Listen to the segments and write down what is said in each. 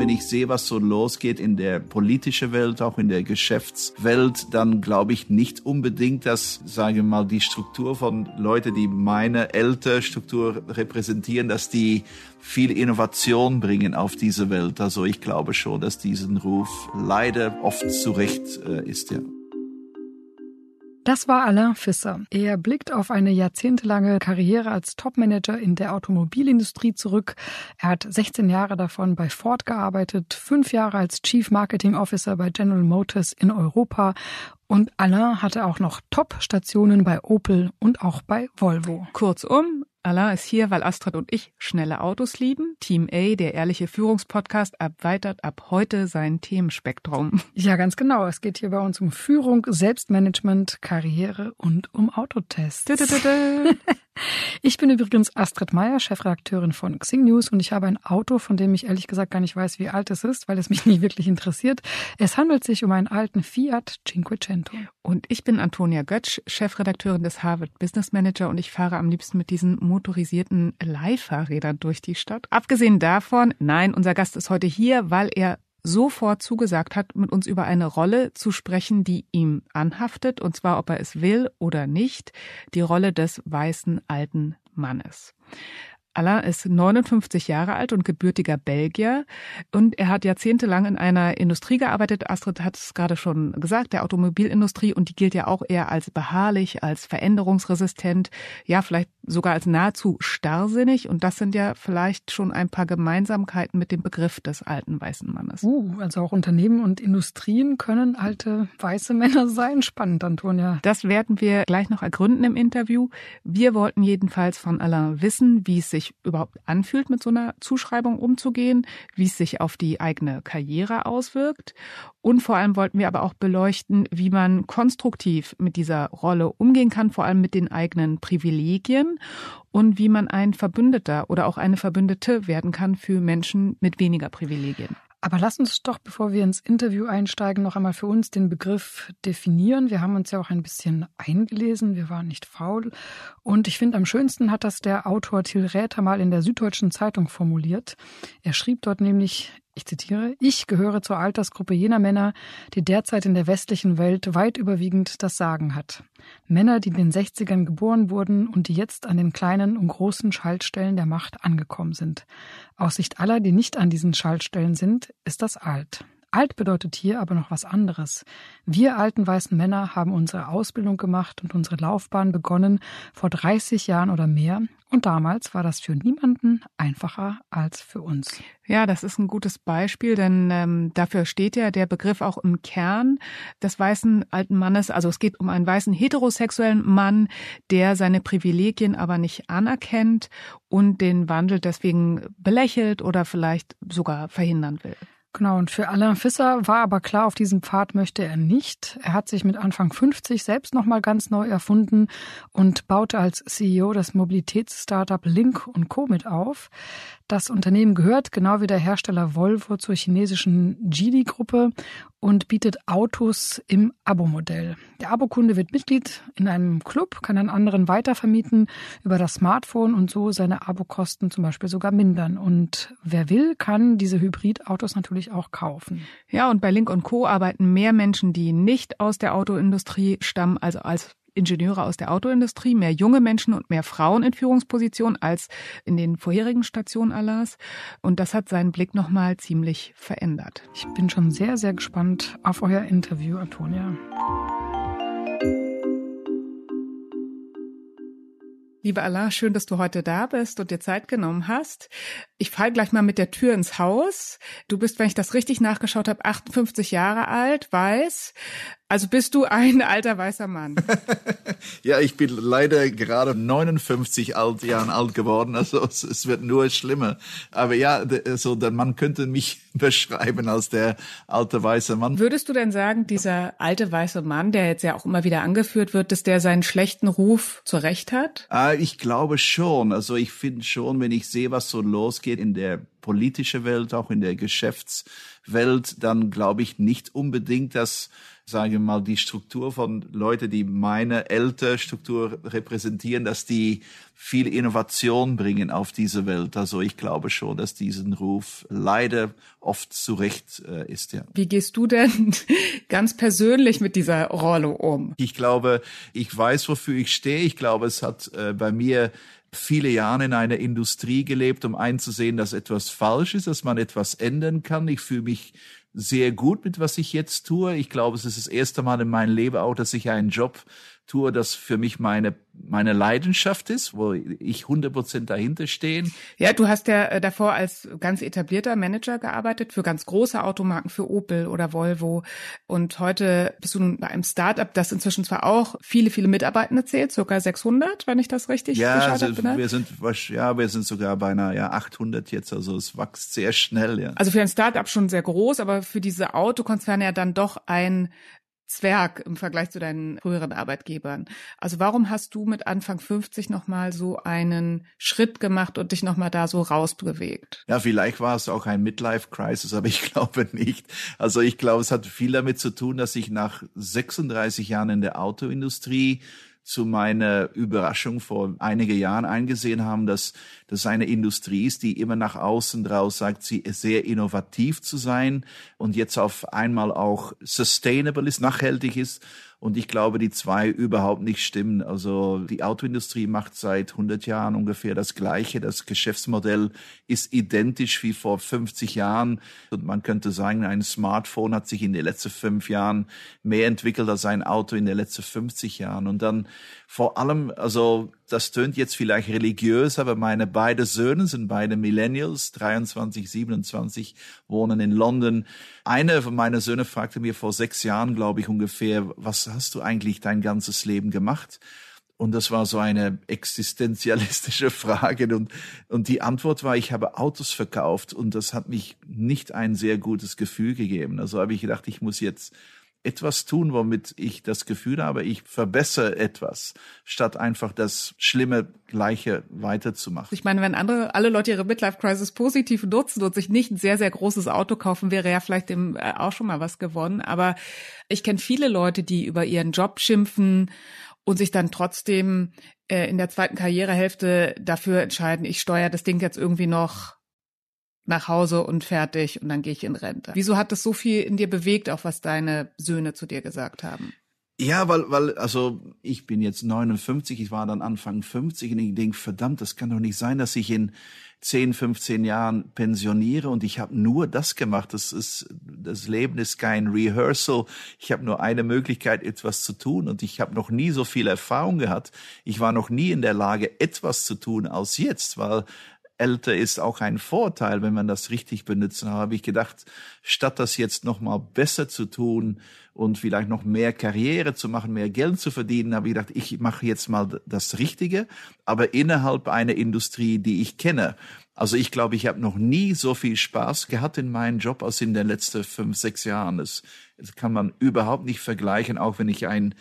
Wenn ich sehe, was so losgeht in der politischen Welt, auch in der Geschäftswelt, dann glaube ich nicht unbedingt, dass, sagen wir mal, die Struktur von Leuten, die meine ältere Struktur repräsentieren, dass die viel Innovation bringen auf diese Welt. Also ich glaube schon, dass diesen Ruf leider oft zu Recht äh, ist, ja. Das war Alain Fisser. Er blickt auf eine jahrzehntelange Karriere als Topmanager in der Automobilindustrie zurück. Er hat 16 Jahre davon bei Ford gearbeitet, fünf Jahre als Chief Marketing Officer bei General Motors in Europa und Alain hatte auch noch Top-Stationen bei Opel und auch bei Volvo. Kurzum, Alain ist hier, weil Astrid und ich schnelle Autos lieben. Team A, der ehrliche Führungspodcast, erweitert ab heute sein Themenspektrum. Ja, ganz genau. Es geht hier bei uns um Führung, Selbstmanagement, Karriere und um Autotests. Ich bin übrigens Astrid Meyer, Chefredakteurin von Xing News und ich habe ein Auto, von dem ich ehrlich gesagt gar nicht weiß, wie alt es ist, weil es mich nicht wirklich interessiert. Es handelt sich um einen alten Fiat Cinquecento. Und ich bin Antonia Götsch, Chefredakteurin des Harvard Business Manager und ich fahre am liebsten mit diesen motorisierten Leihfahrrädern durch die Stadt. Abgesehen davon, nein, unser Gast ist heute hier, weil er sofort zugesagt hat, mit uns über eine Rolle zu sprechen, die ihm anhaftet, und zwar ob er es will oder nicht, die Rolle des weißen alten Mannes. Alain ist 59 Jahre alt und gebürtiger Belgier und er hat jahrzehntelang in einer Industrie gearbeitet. Astrid hat es gerade schon gesagt, der Automobilindustrie und die gilt ja auch eher als beharrlich, als veränderungsresistent, ja vielleicht sogar als nahezu starrsinnig und das sind ja vielleicht schon ein paar Gemeinsamkeiten mit dem Begriff des alten weißen Mannes. Uh, also auch Unternehmen und Industrien können alte weiße Männer sein. Spannend, Antonia. Das werden wir gleich noch ergründen im Interview. Wir wollten jedenfalls von Alain wissen, wie es sich sich überhaupt anfühlt, mit so einer Zuschreibung umzugehen, wie es sich auf die eigene Karriere auswirkt. Und vor allem wollten wir aber auch beleuchten, wie man konstruktiv mit dieser Rolle umgehen kann, vor allem mit den eigenen Privilegien und wie man ein Verbündeter oder auch eine Verbündete werden kann für Menschen mit weniger Privilegien. Aber lass uns doch, bevor wir ins Interview einsteigen, noch einmal für uns den Begriff definieren. Wir haben uns ja auch ein bisschen eingelesen, wir waren nicht faul. Und ich finde, am schönsten hat das der Autor Till Räther mal in der Süddeutschen Zeitung formuliert. Er schrieb dort nämlich, ich zitiere, ich gehöre zur Altersgruppe jener Männer, die derzeit in der westlichen Welt weit überwiegend das Sagen hat. Männer, die in den 60ern geboren wurden und die jetzt an den kleinen und großen Schaltstellen der Macht angekommen sind. Aus Sicht aller, die nicht an diesen Schaltstellen sind, ist das alt. Alt bedeutet hier aber noch was anderes. Wir alten weißen Männer haben unsere Ausbildung gemacht und unsere Laufbahn begonnen vor 30 Jahren oder mehr. Und damals war das für niemanden einfacher als für uns. Ja, das ist ein gutes Beispiel, denn ähm, dafür steht ja der Begriff auch im Kern des weißen alten Mannes. Also es geht um einen weißen heterosexuellen Mann, der seine Privilegien aber nicht anerkennt und den Wandel deswegen belächelt oder vielleicht sogar verhindern will. Genau, und für Alain Fisser war aber klar, auf diesem Pfad möchte er nicht. Er hat sich mit Anfang 50 selbst nochmal ganz neu erfunden und baute als CEO das Mobilitätsstartup Link Co. mit auf. Das Unternehmen gehört, genau wie der Hersteller Volvo, zur chinesischen Geely-Gruppe und bietet Autos im Abo-Modell. Der Abokunde wird Mitglied in einem Club, kann an anderen weitervermieten über das Smartphone und so seine Abokosten zum Beispiel sogar mindern. Und wer will, kann diese Hybridautos natürlich auch kaufen. Ja, und bei Link Co. arbeiten mehr Menschen, die nicht aus der Autoindustrie stammen, also als Ingenieure aus der Autoindustrie, mehr junge Menschen und mehr Frauen in Führungspositionen als in den vorherigen Stationen Allahs. Und das hat seinen Blick nochmal ziemlich verändert. Ich bin schon sehr, sehr gespannt auf euer Interview, Antonia. Liebe Allah, schön, dass du heute da bist und dir Zeit genommen hast. Ich falle gleich mal mit der Tür ins Haus. Du bist, wenn ich das richtig nachgeschaut habe, 58 Jahre alt, weiß, also bist du ein alter weißer Mann? ja, ich bin leider gerade 59 alt, Jahren alt geworden. Also es, es, wird nur schlimmer. Aber ja, also der Mann könnte mich beschreiben als der alte weiße Mann. Würdest du denn sagen, dieser alte weiße Mann, der jetzt ja auch immer wieder angeführt wird, dass der seinen schlechten Ruf zurecht hat? Ah, ich glaube schon. Also ich finde schon, wenn ich sehe, was so losgeht in der politische Welt, auch in der Geschäftswelt, dann glaube ich nicht unbedingt, dass sage ich mal, die Struktur von Leuten, die meine ältere Struktur repräsentieren, dass die viel Innovation bringen auf diese Welt. Also ich glaube schon, dass diesen Ruf leider oft zurecht äh, ist. Ja. Wie gehst du denn ganz persönlich mit dieser Rolle um? Ich glaube, ich weiß, wofür ich stehe. Ich glaube, es hat äh, bei mir viele Jahre in einer Industrie gelebt, um einzusehen, dass etwas falsch ist, dass man etwas ändern kann. Ich fühle mich sehr gut mit, was ich jetzt tue. Ich glaube, es ist das erste Mal in meinem Leben auch, dass ich einen Job tue, das für mich meine, meine Leidenschaft ist, wo ich 100 Prozent dahinter stehen. Ja, du hast ja äh, davor als ganz etablierter Manager gearbeitet für ganz große Automarken, für Opel oder Volvo. Und heute bist du nun bei einem Startup, das inzwischen zwar auch viele, viele Mitarbeitende zählt, circa 600, wenn ich das richtig ja, also wir sind, ja, wir sind sogar bei einer, ja, 800 jetzt, also es wächst sehr schnell, ja. Also für ein Startup schon sehr groß, aber für diese Autokonzerne ja dann doch ein Zwerg im Vergleich zu deinen früheren Arbeitgebern. Also warum hast du mit Anfang 50 nochmal so einen Schritt gemacht und dich nochmal da so rausbewegt? Ja, vielleicht war es auch ein Midlife-Crisis, aber ich glaube nicht. Also ich glaube, es hat viel damit zu tun, dass ich nach 36 Jahren in der Autoindustrie zu meiner Überraschung vor einigen Jahren eingesehen haben, dass das eine Industrie ist, die immer nach außen draus sagt, sie ist sehr innovativ zu sein und jetzt auf einmal auch sustainable ist, nachhaltig ist und ich glaube, die zwei überhaupt nicht stimmen. Also die Autoindustrie macht seit 100 Jahren ungefähr das Gleiche. Das Geschäftsmodell ist identisch wie vor 50 Jahren. Und man könnte sagen, ein Smartphone hat sich in den letzten fünf Jahren mehr entwickelt als ein Auto in den letzten 50 Jahren. Und dann vor allem, also das tönt jetzt vielleicht religiös, aber meine beiden Söhne sind beide Millennials, 23, 27, wohnen in London. Einer von meinen Söhnen fragte mir vor sechs Jahren, glaube ich, ungefähr, was hast du eigentlich dein ganzes Leben gemacht? Und das war so eine existenzialistische Frage. Und, und die Antwort war, ich habe Autos verkauft und das hat mich nicht ein sehr gutes Gefühl gegeben. Also habe ich gedacht, ich muss jetzt etwas tun, womit ich das Gefühl habe, ich verbessere etwas, statt einfach das schlimme Gleiche weiterzumachen. Ich meine, wenn andere, alle Leute ihre Midlife-Crisis positiv nutzen und sich nicht ein sehr, sehr großes Auto kaufen, wäre ja vielleicht dem äh, auch schon mal was gewonnen. Aber ich kenne viele Leute, die über ihren Job schimpfen und sich dann trotzdem äh, in der zweiten Karrierehälfte dafür entscheiden, ich steuere das Ding jetzt irgendwie noch nach Hause und fertig und dann gehe ich in Rente. Wieso hat das so viel in dir bewegt, auch was deine Söhne zu dir gesagt haben? Ja, weil, weil, also ich bin jetzt 59, ich war dann Anfang 50 und ich denke, verdammt, das kann doch nicht sein, dass ich in 10, 15 Jahren pensioniere und ich habe nur das gemacht. Das ist, das Leben ist kein Rehearsal. Ich habe nur eine Möglichkeit, etwas zu tun und ich habe noch nie so viel Erfahrung gehabt. Ich war noch nie in der Lage, etwas zu tun als jetzt, weil älter ist auch ein Vorteil, wenn man das richtig benutzt. Da habe ich gedacht, statt das jetzt noch mal besser zu tun und vielleicht noch mehr Karriere zu machen, mehr Geld zu verdienen, habe ich gedacht, ich mache jetzt mal das Richtige, aber innerhalb einer Industrie, die ich kenne. Also ich glaube, ich habe noch nie so viel Spaß gehabt in meinem Job als in den letzten fünf, sechs Jahren. Das, das kann man überhaupt nicht vergleichen, auch wenn ich ein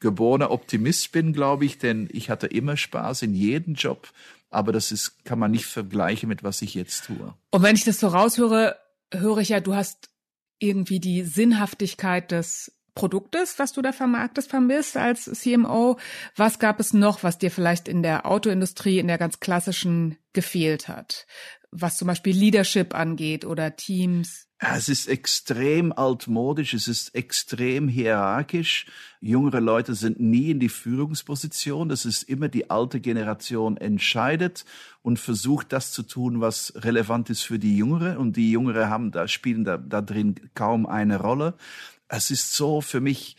geborener Optimist bin, glaube ich, denn ich hatte immer Spaß in jedem Job aber das ist, kann man nicht vergleichen mit was ich jetzt tue. Und wenn ich das so raushöre, höre ich ja, du hast irgendwie die Sinnhaftigkeit des Produktes, was du da vermarktest, vermisst als CMO. Was gab es noch, was dir vielleicht in der Autoindustrie, in der ganz klassischen gefehlt hat? Was zum Beispiel Leadership angeht oder Teams? Es ist extrem altmodisch, es ist extrem hierarchisch. Jüngere Leute sind nie in die Führungsposition. Das ist immer die alte Generation entscheidet und versucht das zu tun, was relevant ist für die Jüngere. Und die Jüngere haben da, spielen da, da drin kaum eine Rolle. Es ist so für mich,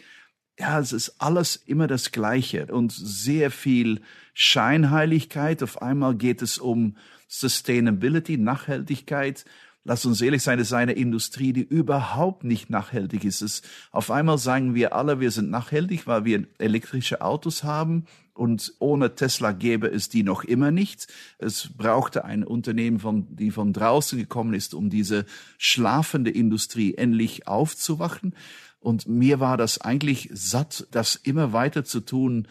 ja, es ist alles immer das Gleiche und sehr viel Scheinheiligkeit. Auf einmal geht es um Sustainability, Nachhaltigkeit lass uns ehrlich sein, es ist eine Industrie, die überhaupt nicht nachhaltig ist. Es, auf einmal sagen wir alle, wir sind nachhaltig, weil wir elektrische Autos haben und ohne Tesla gäbe es die noch immer nicht. Es brauchte ein Unternehmen, von, die von draußen gekommen ist, um diese schlafende Industrie endlich aufzuwachen. Und mir war das eigentlich satt, das immer weiter zu tun.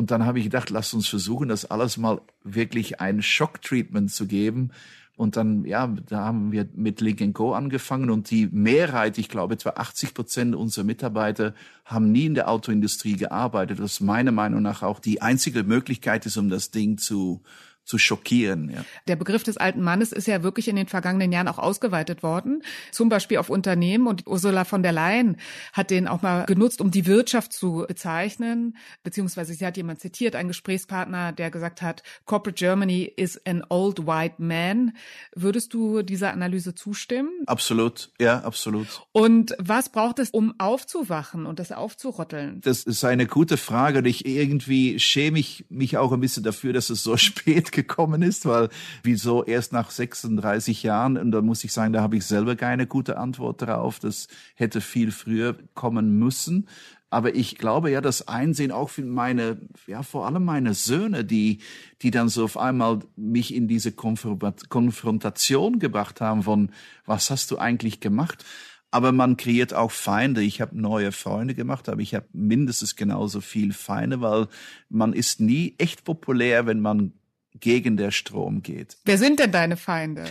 Und dann habe ich gedacht, lass uns versuchen, das alles mal wirklich ein Schocktreatment zu geben. Und dann, ja, da haben wir mit Link Go angefangen. Und die Mehrheit, ich glaube etwa 80 Prozent unserer Mitarbeiter haben nie in der Autoindustrie gearbeitet, was meiner Meinung nach auch die einzige Möglichkeit ist, um das Ding zu zu schockieren. Ja. Der Begriff des alten Mannes ist ja wirklich in den vergangenen Jahren auch ausgeweitet worden, zum Beispiel auf Unternehmen. Und Ursula von der Leyen hat den auch mal genutzt, um die Wirtschaft zu bezeichnen, beziehungsweise sie hat jemand zitiert, einen Gesprächspartner, der gesagt hat, Corporate Germany is an old white man. Würdest du dieser Analyse zustimmen? Absolut, ja, absolut. Und was braucht es, um aufzuwachen und das aufzurotteln? Das ist eine gute Frage und ich irgendwie schäme ich mich auch ein bisschen dafür, dass es so spät gekommen ist, weil wieso erst nach 36 Jahren, und da muss ich sagen, da habe ich selber keine gute Antwort darauf, das hätte viel früher kommen müssen. Aber ich glaube ja, das Einsehen auch für meine, ja, vor allem meine Söhne, die, die dann so auf einmal mich in diese Konfrontation gebracht haben von, was hast du eigentlich gemacht? Aber man kreiert auch Feinde. Ich habe neue Freunde gemacht, aber ich habe mindestens genauso viel Feinde, weil man ist nie echt populär, wenn man gegen der Strom geht. Wer sind denn deine Feinde?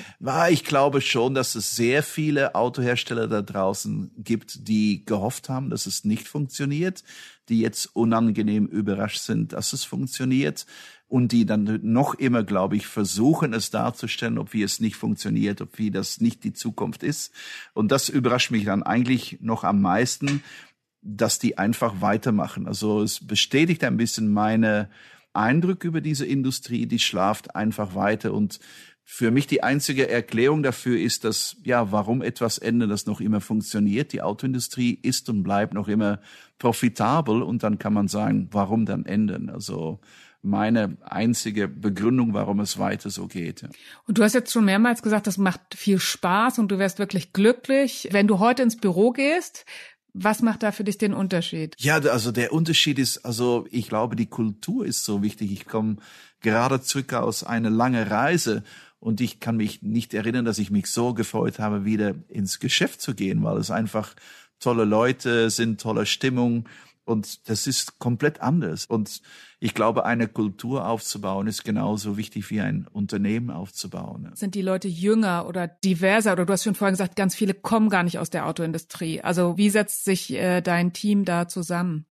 Ich glaube schon, dass es sehr viele Autohersteller da draußen gibt, die gehofft haben, dass es nicht funktioniert, die jetzt unangenehm überrascht sind, dass es funktioniert und die dann noch immer, glaube ich, versuchen, es darzustellen, ob wie es nicht funktioniert, ob wie das nicht die Zukunft ist. Und das überrascht mich dann eigentlich noch am meisten, dass die einfach weitermachen. Also es bestätigt ein bisschen meine Eindruck über diese Industrie, die schlaft einfach weiter und für mich die einzige Erklärung dafür ist, dass, ja, warum etwas ändern, das noch immer funktioniert. Die Autoindustrie ist und bleibt noch immer profitabel und dann kann man sagen, warum dann ändern? Also, meine einzige Begründung, warum es weiter so geht. Und du hast jetzt schon mehrmals gesagt, das macht viel Spaß und du wärst wirklich glücklich. Wenn du heute ins Büro gehst, was macht da für dich den Unterschied? Ja, also der Unterschied ist, also ich glaube, die Kultur ist so wichtig. Ich komme gerade zurück aus einer langen Reise und ich kann mich nicht erinnern, dass ich mich so gefreut habe, wieder ins Geschäft zu gehen, weil es einfach tolle Leute sind, tolle Stimmung und das ist komplett anders. Und ich glaube, eine Kultur aufzubauen ist genauso wichtig wie ein Unternehmen aufzubauen. Sind die Leute jünger oder diverser? Oder du hast schon vorhin gesagt, ganz viele kommen gar nicht aus der Autoindustrie. Also wie setzt sich äh, dein Team da zusammen?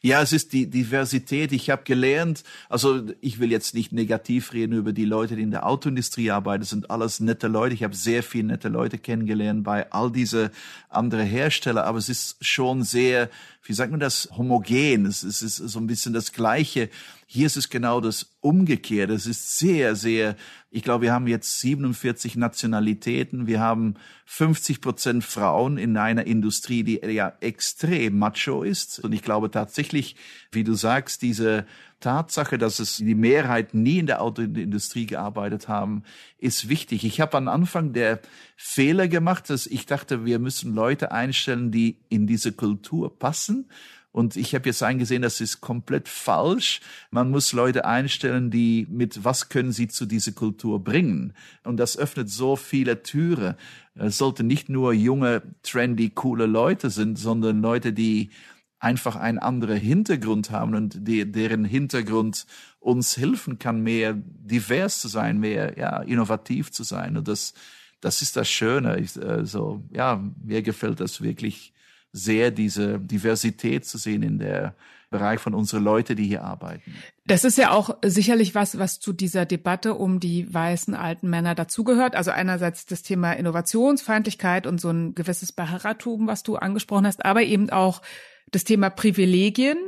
Ja, es ist die Diversität. Ich habe gelernt, also ich will jetzt nicht negativ reden über die Leute, die in der Autoindustrie arbeiten. Das sind alles nette Leute. Ich habe sehr viele nette Leute kennengelernt bei all diese andere Hersteller. Aber es ist schon sehr, wie sagt man das, homogen. Es ist so ein bisschen das Gleiche. Hier ist es genau das Umgekehrte. Es ist sehr, sehr, ich glaube, wir haben jetzt 47 Nationalitäten. Wir haben 50 Prozent Frauen in einer Industrie, die ja extrem macho ist. Und ich glaube tatsächlich, wie du sagst, diese Tatsache, dass es die Mehrheit nie in der Autoindustrie gearbeitet haben, ist wichtig. Ich habe am Anfang der Fehler gemacht, dass ich dachte, wir müssen Leute einstellen, die in diese Kultur passen. Und ich habe jetzt eingesehen, das ist komplett falsch. Man muss Leute einstellen, die mit was können sie zu dieser Kultur bringen. Und das öffnet so viele Türen. Es sollte nicht nur junge, trendy, coole Leute sind, sondern Leute, die einfach einen anderen Hintergrund haben und die, deren Hintergrund uns helfen kann, mehr divers zu sein, mehr ja, innovativ zu sein. Und das, das ist das Schöne. Ich, äh, so, ja, mir gefällt das wirklich sehr, diese Diversität zu sehen in der Bereich von unseren Leute, die hier arbeiten. Das ist ja auch sicherlich was, was zu dieser Debatte um die weißen alten Männer dazugehört. Also einerseits das Thema Innovationsfeindlichkeit und so ein gewisses Beharrertum, was du angesprochen hast, aber eben auch das Thema Privilegien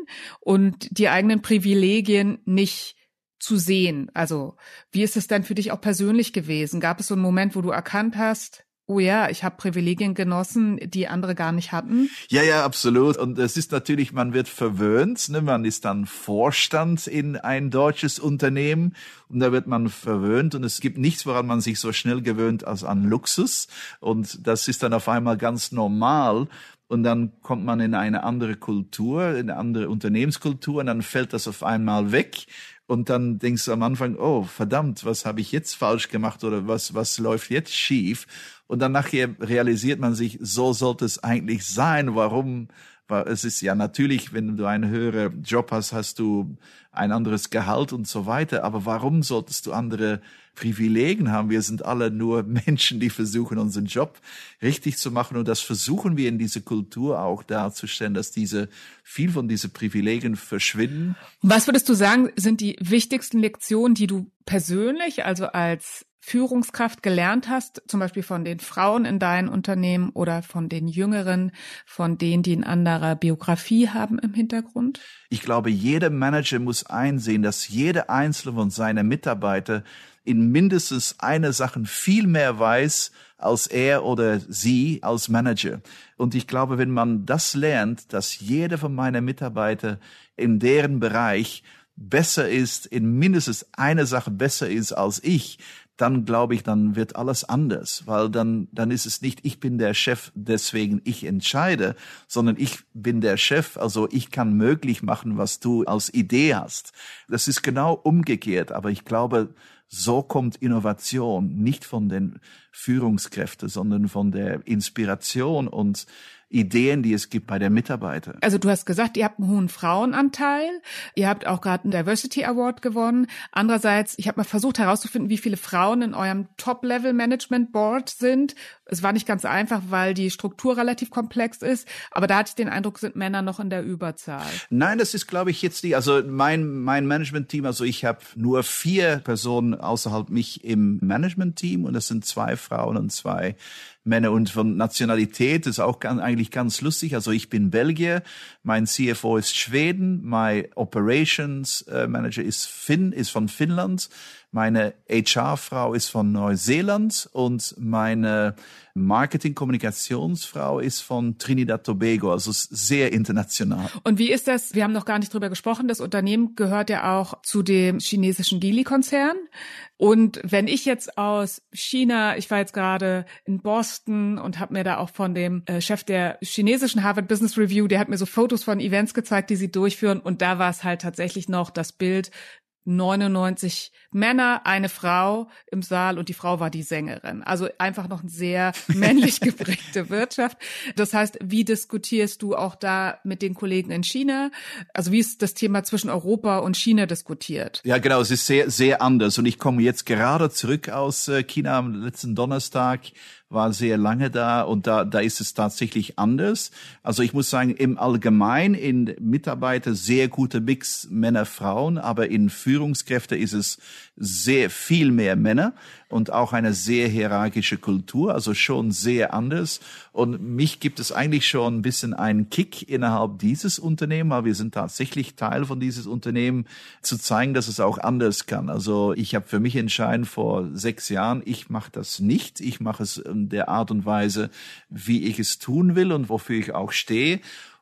und die eigenen Privilegien nicht zu sehen. Also wie ist es denn für dich auch persönlich gewesen? Gab es so einen Moment, wo du erkannt hast, oh ja, ich habe Privilegien genossen, die andere gar nicht hatten. Ja, ja, absolut. Und es ist natürlich, man wird verwöhnt. Ne? Man ist dann Vorstand in ein deutsches Unternehmen und da wird man verwöhnt. Und es gibt nichts, woran man sich so schnell gewöhnt als an Luxus. Und das ist dann auf einmal ganz normal. Und dann kommt man in eine andere Kultur, in eine andere Unternehmenskultur und dann fällt das auf einmal weg. Und dann denkst du am Anfang, oh verdammt, was habe ich jetzt falsch gemacht oder was, was läuft jetzt schief? Und dann nachher realisiert man sich, so sollte es eigentlich sein. Warum, es ist ja natürlich, wenn du einen höheren Job hast, hast du ein anderes Gehalt und so weiter. Aber warum solltest du andere Privilegien haben? Wir sind alle nur Menschen, die versuchen, unseren Job richtig zu machen. Und das versuchen wir in dieser Kultur auch darzustellen, dass diese, viel von diesen Privilegien verschwinden. Was würdest du sagen, sind die wichtigsten Lektionen, die du persönlich, also als Führungskraft gelernt hast, zum Beispiel von den Frauen in deinem Unternehmen oder von den Jüngeren, von denen, die eine andere Biografie haben im Hintergrund? Ich glaube, jeder Manager muss einsehen, dass jeder einzelne von seinen Mitarbeitern in mindestens einer Sache viel mehr weiß als er oder sie als Manager. Und ich glaube, wenn man das lernt, dass jeder von meinen Mitarbeitern in deren Bereich besser ist, in mindestens einer Sache besser ist als ich, dann glaube ich, dann wird alles anders, weil dann, dann ist es nicht, ich bin der Chef, deswegen ich entscheide, sondern ich bin der Chef, also ich kann möglich machen, was du als Idee hast. Das ist genau umgekehrt, aber ich glaube, so kommt Innovation nicht von den Führungskräften, sondern von der Inspiration und Ideen, die es gibt bei der Mitarbeiter. Also du hast gesagt, ihr habt einen hohen Frauenanteil. Ihr habt auch gerade einen Diversity Award gewonnen. Andererseits, ich habe mal versucht herauszufinden, wie viele Frauen in eurem Top-Level-Management Board sind. Es war nicht ganz einfach, weil die Struktur relativ komplex ist. Aber da hatte ich den Eindruck, sind Männer noch in der Überzahl. Nein, das ist, glaube ich, jetzt die. Also mein, mein Management-Team, also ich habe nur vier Personen außerhalb mich im Management-Team und das sind zwei Frauen und zwei Männer und von Nationalität ist auch ganz, eigentlich ganz lustig. Also ich bin Belgier, mein CFO ist Schweden, mein Operations äh, Manager ist Finn, ist von Finnland, meine HR-Frau ist von Neuseeland und meine Marketing-Kommunikationsfrau ist von Trinidad Tobago, also sehr international. Und wie ist das? Wir haben noch gar nicht drüber gesprochen. Das Unternehmen gehört ja auch zu dem chinesischen Geely-Konzern. Und wenn ich jetzt aus China, ich war jetzt gerade in Boston und habe mir da auch von dem äh, Chef der chinesischen Harvard Business Review, der hat mir so Fotos von Events gezeigt, die sie durchführen. Und da war es halt tatsächlich noch das Bild 99 Männer, eine Frau im Saal und die Frau war die Sängerin. Also einfach noch eine sehr männlich geprägte Wirtschaft. Das heißt, wie diskutierst du auch da mit den Kollegen in China? Also wie ist das Thema zwischen Europa und China diskutiert? Ja, genau, es ist sehr, sehr anders. Und ich komme jetzt gerade zurück aus äh, China am letzten Donnerstag war sehr lange da und da, da ist es tatsächlich anders. Also ich muss sagen, im Allgemein in Mitarbeiter sehr gute Mix Männer, Frauen, aber in Führungskräfte ist es sehr viel mehr Männer und auch eine sehr hierarchische Kultur, also schon sehr anders. Und mich gibt es eigentlich schon ein bisschen einen Kick innerhalb dieses Unternehmens, weil wir sind tatsächlich Teil von dieses Unternehmen, zu zeigen, dass es auch anders kann. Also ich habe für mich entschieden vor sechs Jahren, ich mache das nicht. Ich mache es in der Art und Weise, wie ich es tun will und wofür ich auch stehe.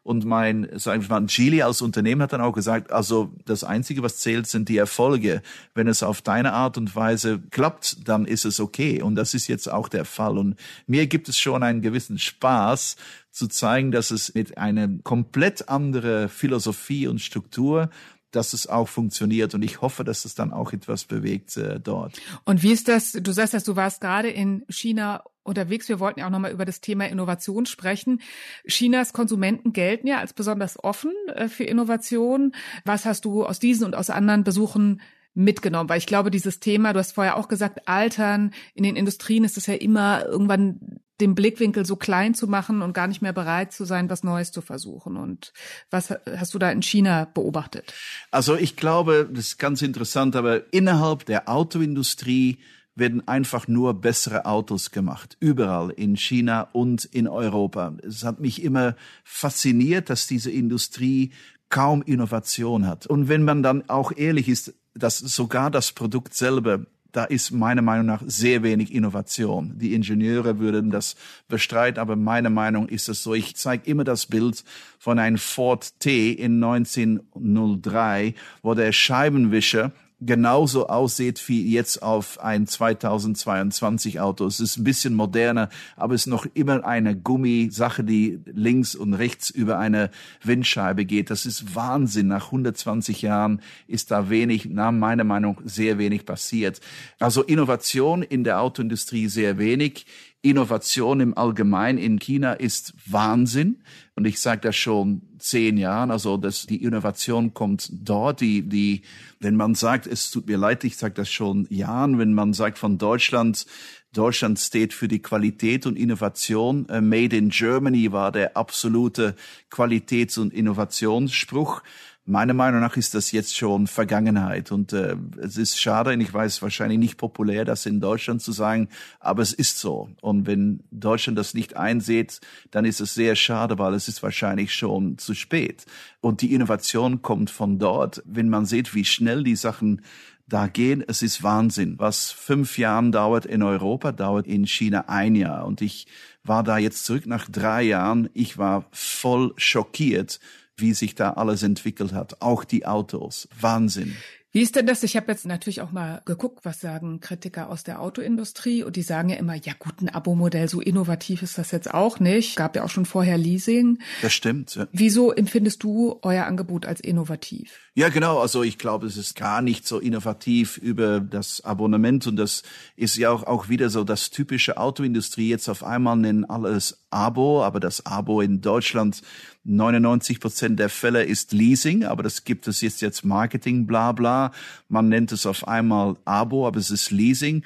Und mein, sagen wir mal, Gili als Unternehmen hat dann auch gesagt, also das Einzige, was zählt, sind die Erfolge. Wenn es auf deine Art und Weise klappt, dann ist es okay. Und das ist jetzt auch der Fall. Und mir gibt es schon einen gewissen Spaß, zu zeigen, dass es mit einer komplett andere Philosophie und Struktur dass es auch funktioniert und ich hoffe, dass es dann auch etwas bewegt äh, dort. Und wie ist das? Du sagst, dass du warst gerade in China unterwegs. Wir wollten ja auch nochmal über das Thema Innovation sprechen. Chinas Konsumenten gelten ja als besonders offen äh, für Innovation. Was hast du aus diesen und aus anderen Besuchen mitgenommen? Weil ich glaube, dieses Thema, du hast vorher auch gesagt, Altern in den Industrien ist es ja immer irgendwann den Blickwinkel so klein zu machen und gar nicht mehr bereit zu sein, was Neues zu versuchen. Und was hast du da in China beobachtet? Also ich glaube, das ist ganz interessant, aber innerhalb der Autoindustrie werden einfach nur bessere Autos gemacht. Überall in China und in Europa. Es hat mich immer fasziniert, dass diese Industrie kaum Innovation hat. Und wenn man dann auch ehrlich ist, dass sogar das Produkt selber da ist meiner Meinung nach sehr wenig Innovation. Die Ingenieure würden das bestreiten, aber meiner Meinung ist es so. Ich zeige immer das Bild von einem Ford T in 1903, wo der Scheibenwischer genauso aussieht wie jetzt auf ein 2022 Auto. Es ist ein bisschen moderner, aber es ist noch immer eine Gummisache, die links und rechts über eine Windscheibe geht. Das ist Wahnsinn. Nach 120 Jahren ist da wenig, nach meiner Meinung, sehr wenig passiert. Also Innovation in der Autoindustrie sehr wenig. Innovation im Allgemeinen in China ist Wahnsinn. Und ich sage das schon zehn Jahren. Also dass die Innovation kommt dort. Die, die, wenn man sagt, es tut mir leid, ich sage das schon Jahren, wenn man sagt von Deutschland, Deutschland steht für die Qualität und Innovation. Äh, Made in Germany war der absolute Qualitäts- und Innovationsspruch. Meiner Meinung nach ist das jetzt schon Vergangenheit und äh, es ist schade und ich weiß wahrscheinlich nicht populär, das in Deutschland zu sagen, aber es ist so. Und wenn Deutschland das nicht einsieht, dann ist es sehr schade, weil es ist wahrscheinlich schon zu spät. Und die Innovation kommt von dort. Wenn man sieht, wie schnell die Sachen da gehen, es ist Wahnsinn. Was fünf Jahren dauert in Europa, dauert in China ein Jahr. Und ich war da jetzt zurück nach drei Jahren. Ich war voll schockiert, wie sich da alles entwickelt hat. Auch die Autos. Wahnsinn. Wie ist denn das? Ich habe jetzt natürlich auch mal geguckt, was sagen Kritiker aus der Autoindustrie und die sagen ja immer, ja gut, ein Abo-Modell, so innovativ ist das jetzt auch nicht. Gab ja auch schon vorher Leasing. Das stimmt. Ja. Wieso empfindest du euer Angebot als innovativ? Ja, genau. Also ich glaube, es ist gar nicht so innovativ über das Abonnement und das ist ja auch, auch wieder so das typische Autoindustrie. Jetzt auf einmal nennen alles Abo, aber das Abo in Deutschland 99 Prozent der Fälle ist Leasing, aber das gibt es jetzt jetzt Marketing, bla bla. Man nennt es auf einmal Abo, aber es ist Leasing.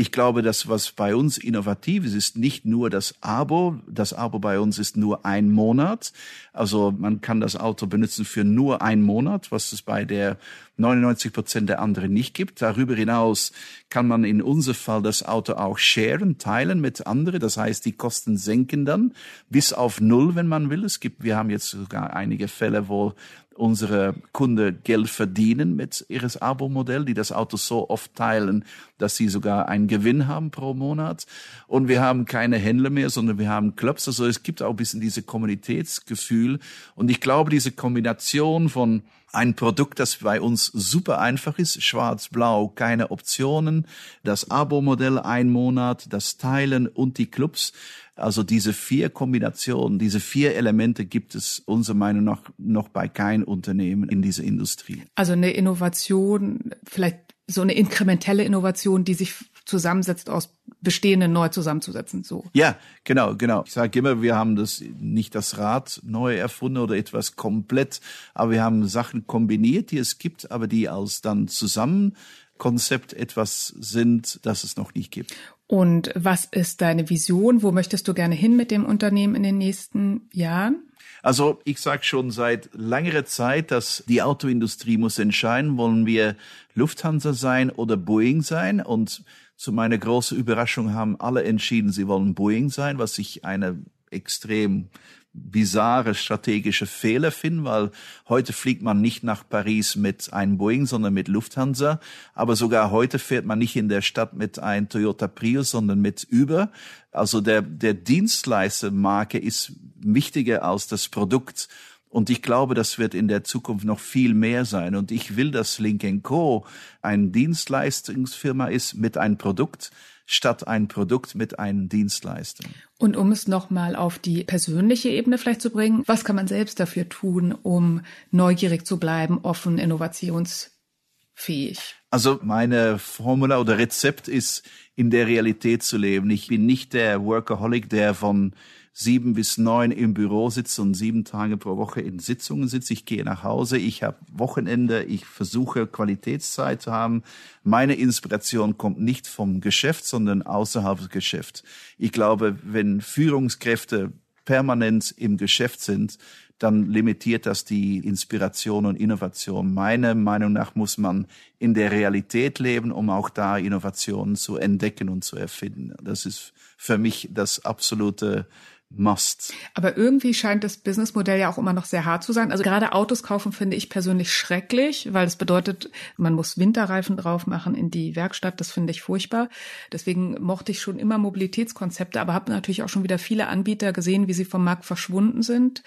Ich glaube, das, was bei uns innovativ ist, ist nicht nur das Abo. Das Abo bei uns ist nur ein Monat. Also man kann das Auto benutzen für nur einen Monat, was es bei der 99 Prozent der anderen nicht gibt. Darüber hinaus kann man in unserem Fall das Auto auch sharen, teilen mit anderen. Das heißt, die Kosten senken dann bis auf null, wenn man will. Es gibt, wir haben jetzt sogar einige Fälle, wo unsere Kunden Geld verdienen mit ihres Abo-Modell, die das Auto so oft teilen, dass sie sogar einen Gewinn haben pro Monat. Und wir haben keine Händler mehr, sondern wir haben Clubs. Also es gibt auch ein bisschen diese Kommunitätsgefühl. Und ich glaube, diese Kombination von ein Produkt, das bei uns super einfach ist, schwarz-blau, keine Optionen, das Abo-Modell ein Monat, das Teilen und die Clubs. Also diese vier Kombinationen, diese vier Elemente gibt es unserer Meinung nach noch bei keinem Unternehmen in dieser Industrie. Also eine Innovation, vielleicht so eine inkrementelle Innovation, die sich zusammensetzt aus bestehenden neu zusammenzusetzen. So. Ja, genau, genau. Ich sage immer, wir haben das nicht das Rad neu erfunden oder etwas komplett, aber wir haben Sachen kombiniert, die es gibt, aber die als dann zusammen Konzept etwas sind, das es noch nicht gibt. Und was ist deine Vision? Wo möchtest du gerne hin mit dem Unternehmen in den nächsten Jahren? Also ich sage schon seit längerer Zeit, dass die Autoindustrie muss entscheiden, wollen wir Lufthansa sein oder Boeing sein. Und zu meiner großen Überraschung haben alle entschieden, sie wollen Boeing sein, was ich eine extrem bizarre strategische Fehler finden, weil heute fliegt man nicht nach Paris mit einem Boeing, sondern mit Lufthansa. Aber sogar heute fährt man nicht in der Stadt mit einem Toyota Prius, sondern mit Uber. Also der, der Dienstleistermarke ist wichtiger als das Produkt. Und ich glaube, das wird in der Zukunft noch viel mehr sein. Und ich will, dass Link Co. ein Dienstleistungsfirma ist mit einem Produkt, statt ein Produkt mit einem Dienstleister. Und um es nochmal auf die persönliche Ebene vielleicht zu bringen, was kann man selbst dafür tun, um neugierig zu bleiben, offen, innovationsfähig? Also meine Formula oder Rezept ist, in der Realität zu leben. Ich bin nicht der Workaholic, der von sieben bis neun im Büro sitze und sieben Tage pro Woche in Sitzungen sitze. Ich gehe nach Hause, ich habe Wochenende, ich versuche Qualitätszeit zu haben. Meine Inspiration kommt nicht vom Geschäft, sondern außerhalb des Geschäfts. Ich glaube, wenn Führungskräfte permanent im Geschäft sind, dann limitiert das die Inspiration und Innovation. Meiner Meinung nach muss man in der Realität leben, um auch da Innovationen zu entdecken und zu erfinden. Das ist für mich das absolute must. Aber irgendwie scheint das Businessmodell ja auch immer noch sehr hart zu sein. Also gerade Autos kaufen finde ich persönlich schrecklich, weil es bedeutet, man muss Winterreifen drauf machen in die Werkstatt. Das finde ich furchtbar. Deswegen mochte ich schon immer Mobilitätskonzepte, aber habe natürlich auch schon wieder viele Anbieter gesehen, wie sie vom Markt verschwunden sind,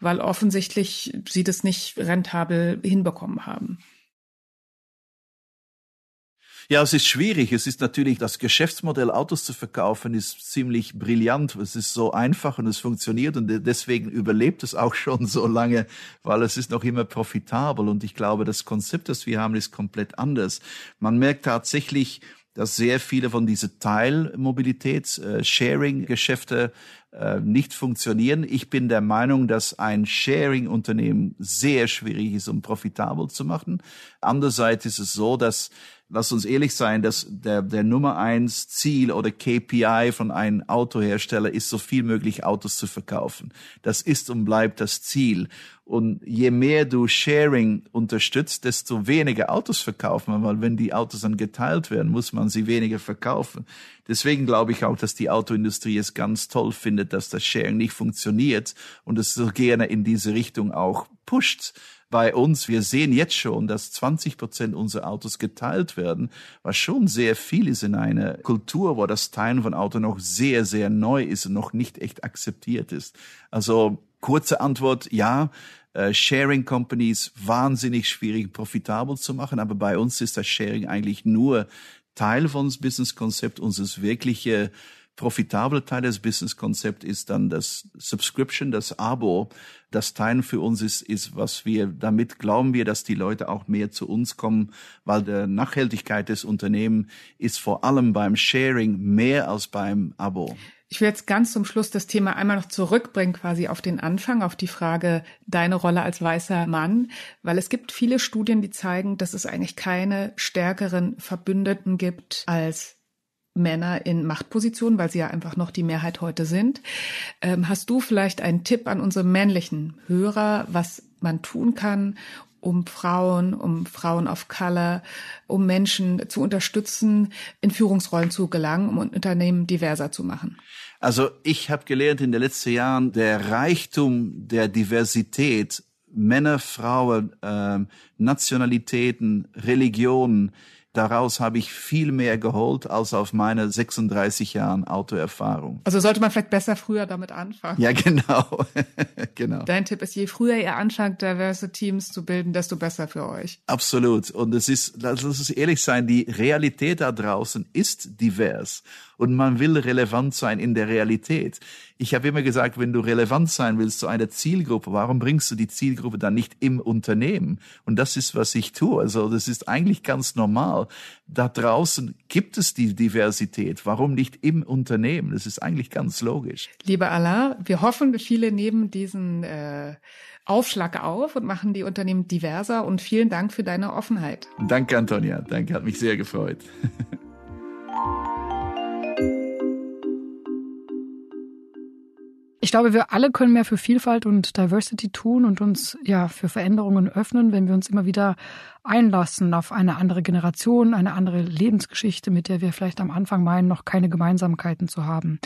weil offensichtlich sie das nicht rentabel hinbekommen haben. Ja, es ist schwierig. Es ist natürlich, das Geschäftsmodell Autos zu verkaufen ist ziemlich brillant. Es ist so einfach und es funktioniert und deswegen überlebt es auch schon so lange, weil es ist noch immer profitabel und ich glaube, das Konzept, das wir haben, ist komplett anders. Man merkt tatsächlich, dass sehr viele von diese Teilmobilitäts, äh, äh, nicht funktionieren. Ich bin der Meinung, dass ein Sharing-Unternehmen sehr schwierig ist, um profitabel zu machen. Andererseits ist es so, dass lass uns ehrlich sein, dass der, der Nummer eins Ziel oder KPI von einem Autohersteller ist, so viel möglich Autos zu verkaufen. Das ist und bleibt das Ziel. Und je mehr du Sharing unterstützt, desto weniger Autos verkaufen, weil wenn die Autos dann geteilt werden, muss man sie weniger verkaufen. Deswegen glaube ich auch, dass die Autoindustrie es ganz toll findet, dass das Sharing nicht funktioniert und es so gerne in diese Richtung auch pusht bei uns. Wir sehen jetzt schon, dass 20 Prozent unserer Autos geteilt werden, was schon sehr viel ist in einer Kultur, wo das Teilen von Auto noch sehr, sehr neu ist und noch nicht echt akzeptiert ist. Also kurze Antwort, ja. Äh, Sharing Companies wahnsinnig schwierig profitabel zu machen, aber bei uns ist das Sharing eigentlich nur Teil von das Business-Konzept. Unseres wirkliche profitable Teil des Business-Konzept ist dann das Subscription, das Abo. Das Teilen für uns ist, ist, was wir, damit glauben wir, dass die Leute auch mehr zu uns kommen, weil der Nachhaltigkeit des Unternehmens ist vor allem beim Sharing mehr als beim Abo. Ich will jetzt ganz zum Schluss das Thema einmal noch zurückbringen, quasi auf den Anfang, auf die Frage deine Rolle als weißer Mann, weil es gibt viele Studien, die zeigen, dass es eigentlich keine stärkeren Verbündeten gibt als Männer in Machtpositionen, weil sie ja einfach noch die Mehrheit heute sind. Ähm, hast du vielleicht einen Tipp an unsere männlichen Hörer, was man tun kann, um Frauen, um Frauen of Color, um Menschen zu unterstützen, in Führungsrollen zu gelangen, um Unternehmen diverser zu machen? Also ich habe gelernt in den letzten Jahren, der Reichtum der Diversität, Männer, Frauen, äh, Nationalitäten, Religionen, daraus habe ich viel mehr geholt als auf meine 36 Jahren Autoerfahrung. Also sollte man vielleicht besser früher damit anfangen. Ja, genau. genau. Dein Tipp ist, je früher ihr anfangt, diverse Teams zu bilden, desto besser für euch. Absolut. Und es ist, lass uns ehrlich sein, die Realität da draußen ist divers und man will relevant sein in der Realität. Ich habe immer gesagt, wenn du relevant sein willst zu einer Zielgruppe, warum bringst du die Zielgruppe dann nicht im Unternehmen? Und das ist, was ich tue. Also das ist eigentlich ganz normal. Da draußen gibt es die Diversität. Warum nicht im Unternehmen? Das ist eigentlich ganz logisch. Lieber Alain, wir hoffen, viele nehmen diesen äh, Aufschlag auf und machen die Unternehmen diverser. Und vielen Dank für deine Offenheit. Danke, Antonia. Danke, hat mich sehr gefreut. Ich glaube, wir alle können mehr für Vielfalt und Diversity tun und uns ja für Veränderungen öffnen, wenn wir uns immer wieder einlassen auf eine andere Generation, eine andere Lebensgeschichte, mit der wir vielleicht am Anfang meinen, noch keine Gemeinsamkeiten zu haben.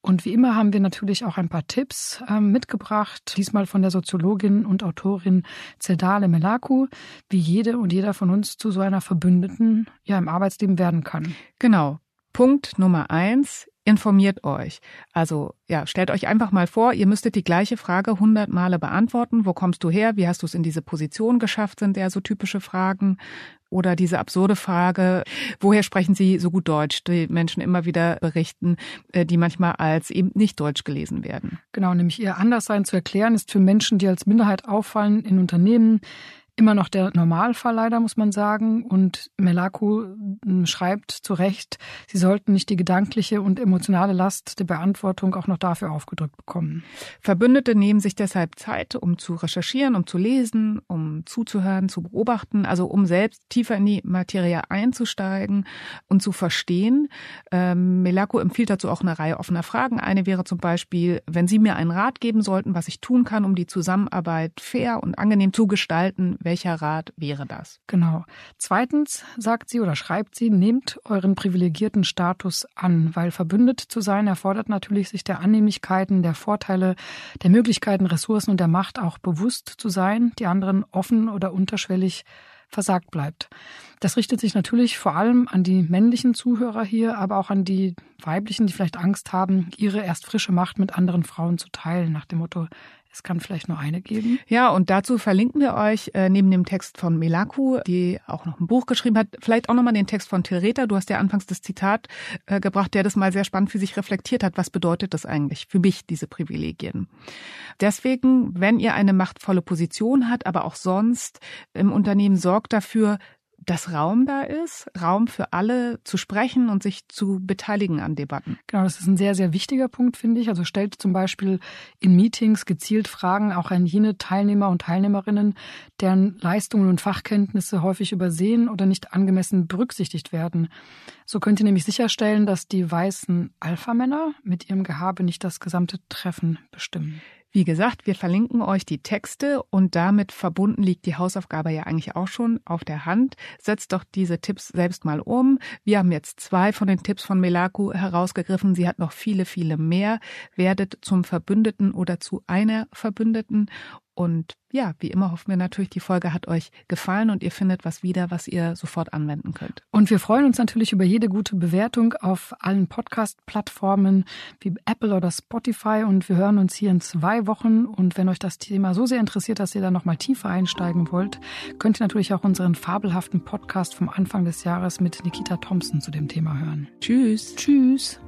Und wie immer haben wir natürlich auch ein paar Tipps äh, mitgebracht, diesmal von der Soziologin und Autorin Zedale Melaku, wie jede und jeder von uns zu so einer Verbündeten ja im Arbeitsleben werden kann. Genau. Punkt Nummer eins informiert euch. Also ja, stellt euch einfach mal vor, ihr müsstet die gleiche Frage hundert Male beantworten. Wo kommst du her? Wie hast du es in diese Position geschafft? Sind ja so typische Fragen. Oder diese absurde Frage, woher sprechen Sie so gut Deutsch? Die Menschen immer wieder berichten, äh, die manchmal als eben nicht Deutsch gelesen werden. Genau, nämlich ihr Anderssein zu erklären, ist für Menschen, die als Minderheit auffallen in Unternehmen, immer noch der Normalfall leider, muss man sagen. Und Melaku hm, schreibt zu Recht, sie sollten nicht die gedankliche und emotionale Last der Beantwortung auch noch dafür aufgedrückt bekommen. Verbündete nehmen sich deshalb Zeit, um zu recherchieren, um zu lesen, um zuzuhören, zu beobachten, also um selbst tiefer in die Materie einzusteigen und zu verstehen. Ähm, Melaku empfiehlt dazu auch eine Reihe offener Fragen. Eine wäre zum Beispiel, wenn Sie mir einen Rat geben sollten, was ich tun kann, um die Zusammenarbeit fair und angenehm zu gestalten, welcher Rat wäre das? Genau. Zweitens sagt sie oder schreibt sie, nehmt euren privilegierten Status an, weil verbündet zu sein erfordert natürlich, sich der Annehmlichkeiten, der Vorteile, der Möglichkeiten, Ressourcen und der Macht auch bewusst zu sein, die anderen offen oder unterschwellig versagt bleibt. Das richtet sich natürlich vor allem an die männlichen Zuhörer hier, aber auch an die weiblichen, die vielleicht Angst haben, ihre erst frische Macht mit anderen Frauen zu teilen, nach dem Motto, es kann vielleicht nur eine geben. Ja, und dazu verlinken wir euch äh, neben dem Text von Melaku, die auch noch ein Buch geschrieben hat, vielleicht auch nochmal den Text von Thereta. Du hast ja anfangs das Zitat äh, gebracht, der das mal sehr spannend für sich reflektiert hat. Was bedeutet das eigentlich für mich, diese Privilegien? Deswegen, wenn ihr eine machtvolle Position habt, aber auch sonst im Unternehmen, sorgt dafür, dass Raum da ist, Raum für alle zu sprechen und sich zu beteiligen an Debatten. Genau, das ist ein sehr, sehr wichtiger Punkt, finde ich. Also stellt zum Beispiel in Meetings gezielt Fragen auch an jene Teilnehmer und Teilnehmerinnen, deren Leistungen und Fachkenntnisse häufig übersehen oder nicht angemessen berücksichtigt werden. So könnt ihr nämlich sicherstellen, dass die weißen Alpha-Männer mit ihrem Gehabe nicht das gesamte Treffen bestimmen. Wie gesagt, wir verlinken euch die Texte und damit verbunden liegt die Hausaufgabe ja eigentlich auch schon auf der Hand. Setzt doch diese Tipps selbst mal um. Wir haben jetzt zwei von den Tipps von Melaku herausgegriffen. Sie hat noch viele, viele mehr. Werdet zum Verbündeten oder zu einer Verbündeten und ja, wie immer hoffen wir natürlich, die Folge hat euch gefallen und ihr findet was wieder, was ihr sofort anwenden könnt. Und wir freuen uns natürlich über jede gute Bewertung auf allen Podcast-Plattformen wie Apple oder Spotify. Und wir hören uns hier in zwei Wochen. Und wenn euch das Thema so sehr interessiert, dass ihr da nochmal tiefer einsteigen wollt, könnt ihr natürlich auch unseren fabelhaften Podcast vom Anfang des Jahres mit Nikita Thompson zu dem Thema hören. Tschüss. Tschüss.